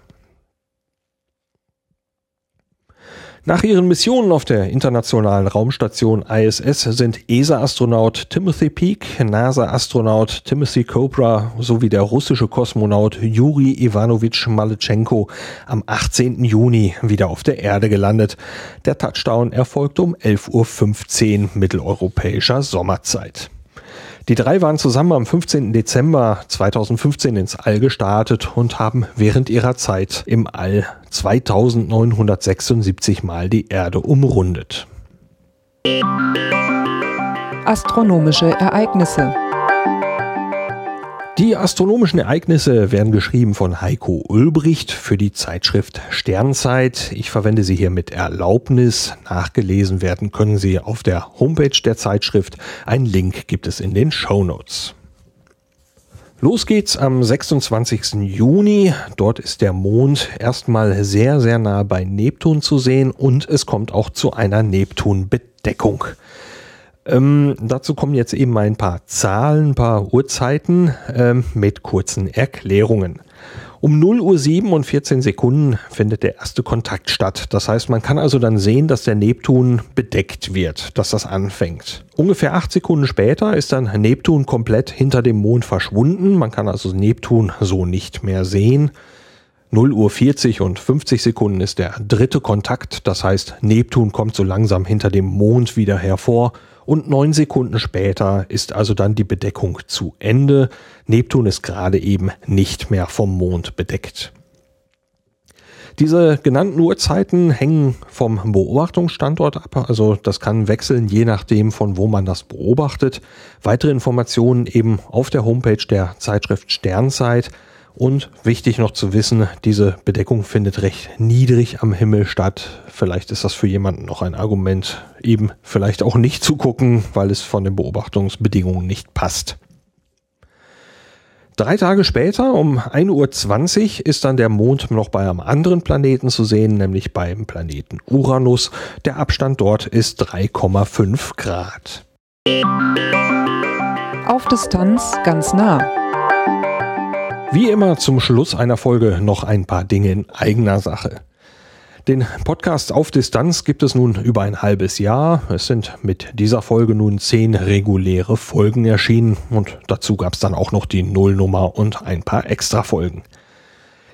Nach ihren Missionen auf der internationalen Raumstation ISS sind ESA-Astronaut Timothy Peake, NASA-Astronaut Timothy Cobra sowie der russische Kosmonaut Juri Ivanovich Malechenko am 18. Juni wieder auf der Erde gelandet. Der Touchdown erfolgte um 11.15 Uhr mitteleuropäischer Sommerzeit. Die drei waren zusammen am 15. Dezember 2015 ins All gestartet und haben während ihrer Zeit im All 2976 Mal die Erde umrundet. Astronomische Ereignisse die astronomischen Ereignisse werden geschrieben von Heiko Ulbricht für die Zeitschrift Sternzeit. Ich verwende sie hier mit Erlaubnis. Nachgelesen werden können sie auf der Homepage der Zeitschrift. Ein Link gibt es in den Show Notes. Los geht's am 26. Juni. Dort ist der Mond erstmal sehr, sehr nah bei Neptun zu sehen und es kommt auch zu einer Neptun-Bedeckung. Ähm, dazu kommen jetzt eben ein paar Zahlen, ein paar Uhrzeiten ähm, mit kurzen Erklärungen. Um 0 Uhr 7 und 14 Sekunden findet der erste Kontakt statt. Das heißt, man kann also dann sehen, dass der Neptun bedeckt wird, dass das anfängt. Ungefähr 8 Sekunden später ist dann Neptun komplett hinter dem Mond verschwunden. Man kann also Neptun so nicht mehr sehen. 0 Uhr 40 und 50 Sekunden ist der dritte Kontakt. Das heißt, Neptun kommt so langsam hinter dem Mond wieder hervor und neun Sekunden später ist also dann die Bedeckung zu Ende. Neptun ist gerade eben nicht mehr vom Mond bedeckt. Diese genannten Uhrzeiten hängen vom Beobachtungsstandort ab, also das kann wechseln, je nachdem, von wo man das beobachtet. Weitere Informationen eben auf der Homepage der Zeitschrift Sternzeit. Und wichtig noch zu wissen, diese Bedeckung findet recht niedrig am Himmel statt. Vielleicht ist das für jemanden noch ein Argument, eben vielleicht auch nicht zu gucken, weil es von den Beobachtungsbedingungen nicht passt. Drei Tage später, um 1.20 Uhr, ist dann der Mond noch bei einem anderen Planeten zu sehen, nämlich beim Planeten Uranus. Der Abstand dort ist 3,5 Grad. Auf Distanz ganz nah. Wie immer zum Schluss einer Folge noch ein paar Dinge in eigener Sache. Den Podcast auf Distanz gibt es nun über ein halbes Jahr. Es sind mit dieser Folge nun zehn reguläre Folgen erschienen und dazu gab es dann auch noch die Nullnummer und ein paar extra Folgen.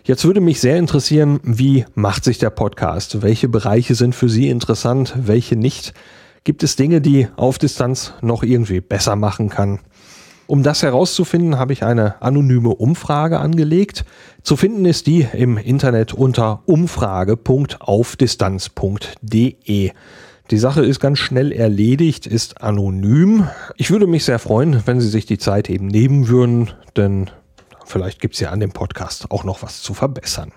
Jetzt würde mich sehr interessieren, wie macht sich der Podcast? Welche Bereiche sind für Sie interessant, welche nicht? Gibt es Dinge, die auf Distanz noch irgendwie besser machen kann? Um das herauszufinden, habe ich eine anonyme Umfrage angelegt. Zu finden ist die im Internet unter umfrage.aufdistanz.de. Die Sache ist ganz schnell erledigt, ist anonym. Ich würde mich sehr freuen, wenn Sie sich die Zeit eben nehmen würden, denn vielleicht gibt es ja an dem Podcast auch noch was zu verbessern.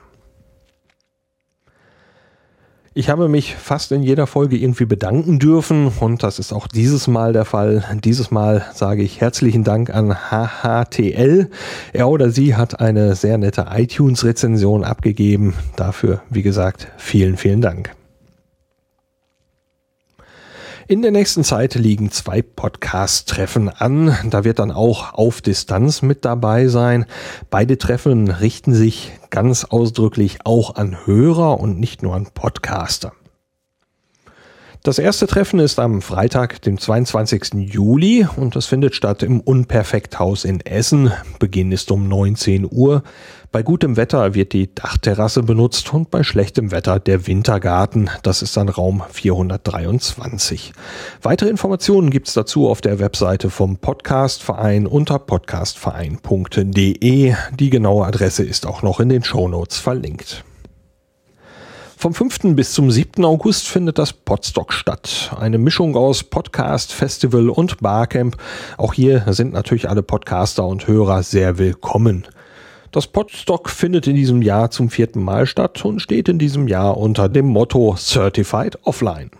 Ich habe mich fast in jeder Folge irgendwie bedanken dürfen und das ist auch dieses Mal der Fall. Dieses Mal sage ich herzlichen Dank an HHTL. Er oder sie hat eine sehr nette iTunes-Rezension abgegeben. Dafür, wie gesagt, vielen, vielen Dank. In der nächsten Zeit liegen zwei Podcast-Treffen an. Da wird dann auch auf Distanz mit dabei sein. Beide Treffen richten sich ganz ausdrücklich auch an Hörer und nicht nur an Podcaster. Das erste Treffen ist am Freitag, dem 22. Juli und das findet statt im Unperfekthaus in Essen. Beginn ist um 19 Uhr. Bei gutem Wetter wird die Dachterrasse benutzt und bei schlechtem Wetter der Wintergarten. Das ist dann Raum 423. Weitere Informationen gibt's dazu auf der Webseite vom Podcastverein unter podcastverein.de. Die genaue Adresse ist auch noch in den Shownotes verlinkt. Vom 5. bis zum 7. August findet das Podstock statt. Eine Mischung aus Podcast, Festival und Barcamp. Auch hier sind natürlich alle Podcaster und Hörer sehr willkommen. Das Podstock findet in diesem Jahr zum vierten Mal statt und steht in diesem Jahr unter dem Motto Certified Offline.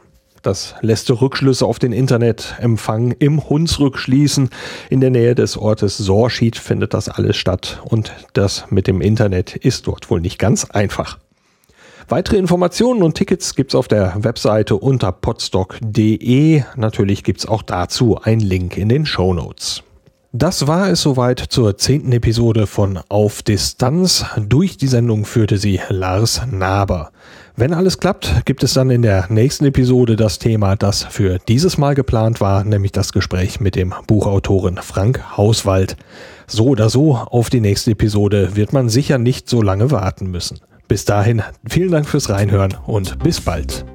Das lässt Rückschlüsse auf den Internetempfang im Hunsrück schließen. In der Nähe des Ortes Sorschied findet das alles statt und das mit dem Internet ist dort wohl nicht ganz einfach. Weitere Informationen und Tickets gibt's auf der Webseite unter podstock.de. Natürlich gibt's auch dazu einen Link in den Show Notes. Das war es soweit zur zehnten Episode von Auf Distanz. Durch die Sendung führte sie Lars Naber. Wenn alles klappt, gibt es dann in der nächsten Episode das Thema, das für dieses Mal geplant war, nämlich das Gespräch mit dem Buchautoren Frank Hauswald. So oder so, auf die nächste Episode wird man sicher nicht so lange warten müssen. Bis dahin, vielen Dank fürs Reinhören und bis bald.